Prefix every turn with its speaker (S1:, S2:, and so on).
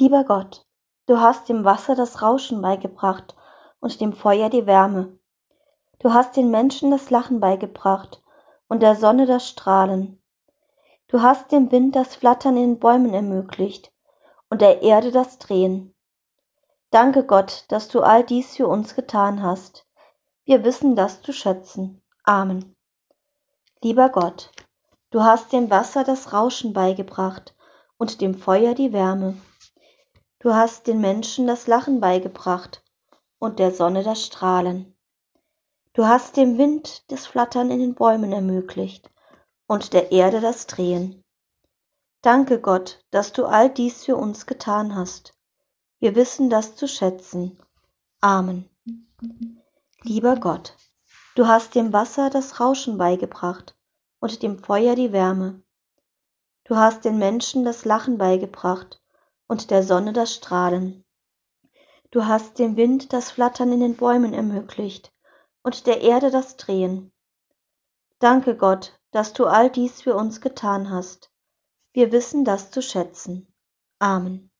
S1: Lieber Gott, du hast dem Wasser das Rauschen beigebracht und dem Feuer die Wärme. Du hast den Menschen das Lachen beigebracht und der Sonne das Strahlen. Du hast dem Wind das Flattern in den Bäumen ermöglicht und der Erde das Drehen. Danke Gott, dass du all dies für uns getan hast. Wir wissen das zu schätzen. Amen. Lieber Gott, du hast dem Wasser das Rauschen beigebracht und dem Feuer die Wärme. Du hast den Menschen das Lachen beigebracht und der Sonne das Strahlen. Du hast dem Wind das Flattern in den Bäumen ermöglicht und der Erde das Drehen. Danke Gott, dass du all dies für uns getan hast. Wir wissen das zu schätzen. Amen. Lieber Gott, du hast dem Wasser das Rauschen beigebracht und dem Feuer die Wärme. Du hast den Menschen das Lachen beigebracht und der Sonne das Strahlen. Du hast dem Wind das Flattern in den Bäumen ermöglicht und der Erde das Drehen. Danke Gott, dass du all dies für uns getan hast. Wir wissen das zu schätzen. Amen.